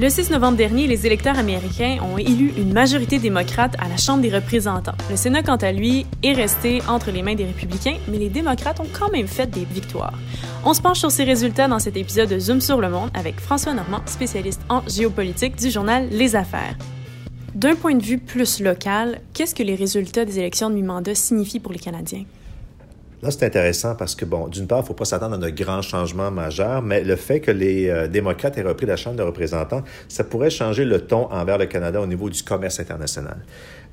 Le 6 novembre dernier, les électeurs américains ont élu une majorité démocrate à la Chambre des représentants. Le Sénat, quant à lui, est resté entre les mains des républicains, mais les démocrates ont quand même fait des victoires. On se penche sur ces résultats dans cet épisode de Zoom sur le monde avec François Normand, spécialiste en géopolitique du journal Les Affaires. D'un point de vue plus local, qu'est-ce que les résultats des élections de mi-mandat signifient pour les Canadiens? Là, c'est intéressant parce que, bon, d'une part, il ne faut pas s'attendre à de grands changements majeurs, mais le fait que les euh, démocrates aient repris la Chambre des représentants, ça pourrait changer le ton envers le Canada au niveau du commerce international.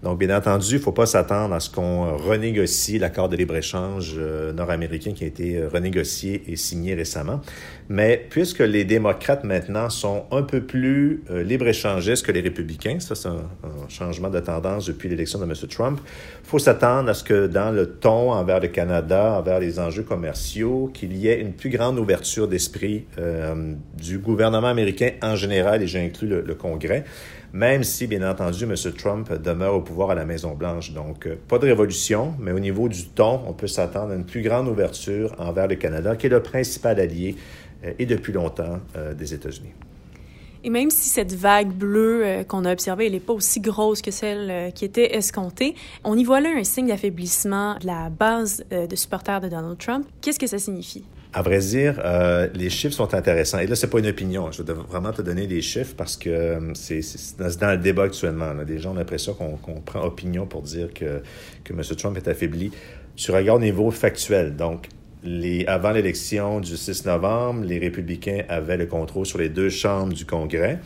Donc, bien entendu, il ne faut pas s'attendre à ce qu'on renégocie l'accord de libre-échange euh, nord-américain qui a été euh, renégocié et signé récemment. Mais puisque les démocrates maintenant sont un peu plus libre-échangistes que les républicains, ça c'est un, changement de tendance depuis l'élection de M. Trump, il faut s'attendre à ce que dans le ton envers le Canada, envers les enjeux commerciaux, qu'il y ait une plus grande ouverture d'esprit du gouvernement américain en général, et j'inclus le, Congrès même si, bien entendu, M. Trump demeure au pouvoir à la Maison-Blanche. Donc, euh, pas de révolution, mais au niveau du ton, on peut s'attendre à une plus grande ouverture envers le Canada, qui est le principal allié, euh, et depuis longtemps, euh, des États-Unis. Et même si cette vague bleue qu'on a observée, n'est pas aussi grosse que celle qui était escomptée, on y voit là un signe d'affaiblissement de la base de supporters de Donald Trump. Qu'est-ce que ça signifie? À vrai dire, euh, les chiffres sont intéressants. Et là, c'est pas une opinion. Je dois vraiment te donner des chiffres parce que euh, c'est dans le débat actuellement. Des gens ont l'impression qu'on prend opinion pour dire que, que M. Trump est affaibli. Tu regardes au niveau factuel. Donc, les, avant l'élection du 6 novembre, les républicains avaient le contrôle sur les deux chambres du Congrès.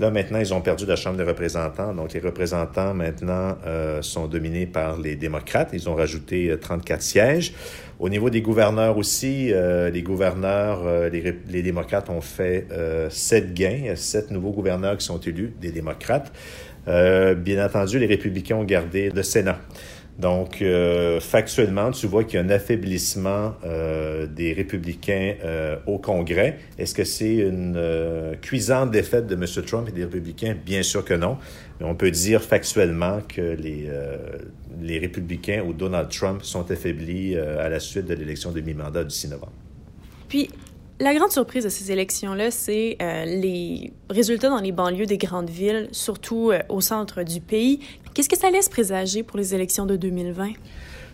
Là, maintenant, ils ont perdu la Chambre des représentants. Donc, les représentants, maintenant, euh, sont dominés par les démocrates. Ils ont rajouté 34 sièges. Au niveau des gouverneurs aussi, euh, les gouverneurs, euh, les, démocrates ont fait euh, sept gains, sept nouveaux gouverneurs qui sont élus, des démocrates. bien entendu, les républicains ont gardé le Sénat. Donc, factuellement, tu vois qu'il y a un affaiblissement des républicains au Congrès. Est-ce que c'est une cuisante défaite de M. Trump et des républicains? Bien sûr que non. Mais on peut dire factuellement que les, républicains ou Donald Trump sont affaiblis euh, à la suite de l'élection de mi-mandat du 6 novembre. Puis, la grande surprise de ces élections-là, c'est euh, les résultats dans les banlieues des grandes villes, surtout euh, au centre du pays. Qu'est-ce que ça laisse présager pour les élections de 2020?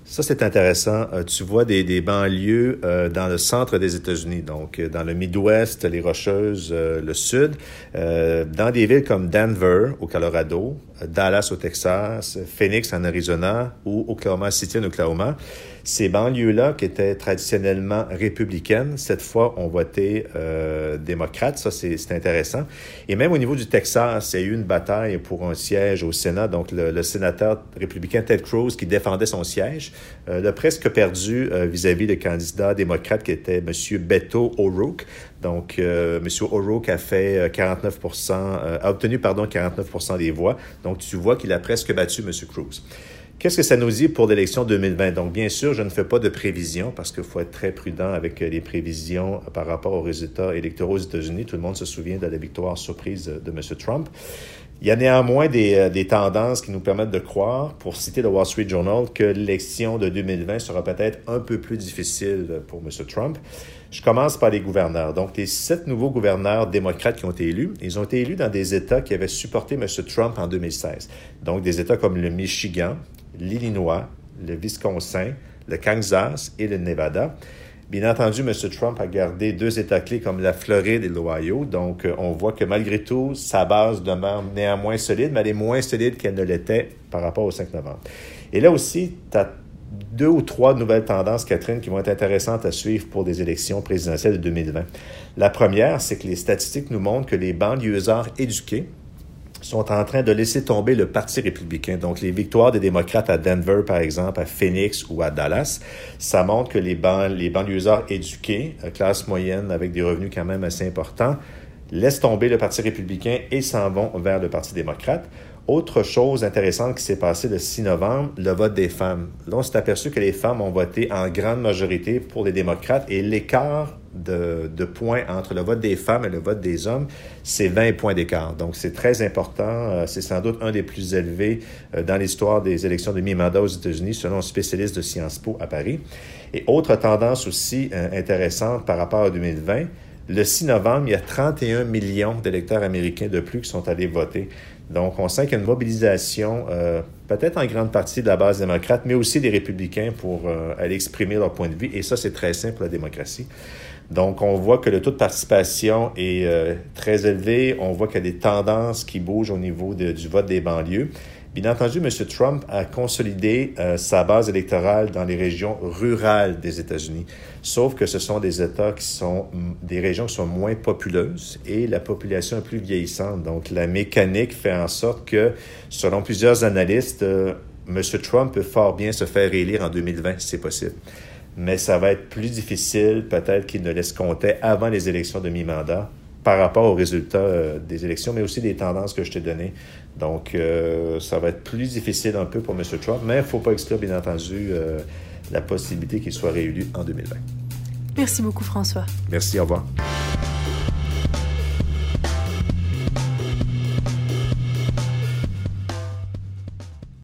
Ça, c'est intéressant. tu vois des, banlieues dans le centre des États-Unis, donc dans le Midwest, les Rocheuses, le Sud, dans des villes comme Denver, au Colorado, Dallas au Texas, Phoenix en Arizona ou Oklahoma City en Oklahoma. Ces banlieues-là, qui étaient traditionnellement républicaines, cette fois ont voté euh, démocrate. Ça, c'est intéressant. Et même au niveau du Texas, il y a eu une bataille pour un siège au Sénat. Donc, le, sénateur républicain Ted Cruz, qui défendait son siège, euh, l'a presque perdu euh, vis-à-vis le candidat démocrate qui était M. Beto O'Rourke. Donc, euh, M. O'Rourke a fait 49 a obtenu, pardon, 49 des voix. Donc, tu vois qu'il a presque battu M. Cruz. Qu'est-ce que ça nous dit pour l'élection 2020? Donc, bien sûr, je ne fais pas de prévisions parce qu'il faut être très prudent avec les prévisions par rapport aux résultats électoraux aux États-Unis. Tout le monde se souvient de la victoire surprise de M. Trump. Il y a néanmoins des, euh, des, tendances qui nous permettent de croire, pour citer le Wall Street Journal, que l'élection de 2020 sera peut-être un peu plus difficile pour M. Trump. Je commence par les gouverneurs. Donc, les sept nouveaux gouverneurs démocrates qui ont été élus, ils ont été élus dans des États qui avaient supporté M. Trump en 2016. Donc, des États comme le Michigan, l'Illinois, le Wisconsin, le Kansas et le Nevada. Bien entendu, M. Trump a gardé deux États clés comme la Floride et l'Ohio. Donc, euh, on voit que malgré tout, sa base demeure néanmoins solide, mais elle est moins solide qu'elle ne l'était par rapport au 5 novembre. Et là aussi, tu as deux ou trois nouvelles tendances, Catherine, qui vont être intéressantes à suivre pour des élections présidentielles de 2020. La première, c'est que les statistiques nous montrent que les banlieusards éduqués, sont en train de laisser tomber le Parti républicain. Donc, les victoires des démocrates à Denver, par exemple, à Phoenix ou à Dallas, ça montre que les, ban les banlieusards éduqués, euh, classe moyenne avec des revenus quand même assez importants, laissent tomber le Parti républicain et s'en vont vers le Parti démocrate. Autre chose intéressante qui s'est passée le 6 novembre, le vote des femmes. Là, on s'est aperçu que les femmes ont voté en grande majorité pour les démocrates et l'écart de, points entre le vote des femmes et le vote des hommes, c'est 20 points d'écart. Donc, c'est très important. Euh, c'est sans doute un des plus élevés euh, dans l'histoire des élections de mi-mandat aux États-Unis, selon un spécialiste de Sciences Po à Paris. Et autre tendance aussi euh, intéressante par rapport à 2020, Le 6 novembre, il y a 31 millions d'électeurs américains de plus qui sont allés voter. Donc, on sent qu'il y a une mobilisation, peut-être en grande partie de la base démocrate, mais aussi des républicains pour aller exprimer leur point de vue. Et ça, c'est très simple pour la démocratie. Donc, on voit que le taux de participation est euh, très élevé. On voit qu'il y a des tendances qui bougent au niveau du vote des banlieues. Bien entendu, M. Trump a consolidé euh, sa base électorale dans les régions rurales des États-Unis, sauf que ce sont des États qui sont des régions qui sont moins populeuses et la population est plus vieillissante. Donc, la mécanique fait en sorte que, selon plusieurs analystes, euh, M. Trump peut fort bien se faire élire en 2020 si c'est possible. Mais ça va être plus difficile peut-être qu'il ne laisse compter avant les élections de mi-mandat par rapport aux résultats euh, des élections, mais aussi des tendances que je t'ai données. Donc, euh, ça va être plus difficile un peu pour M. Trump, mais il ne faut pas exclure, bien entendu, euh, la possibilité qu'il soit réélu en 2020. Merci beaucoup, François. Merci, au revoir.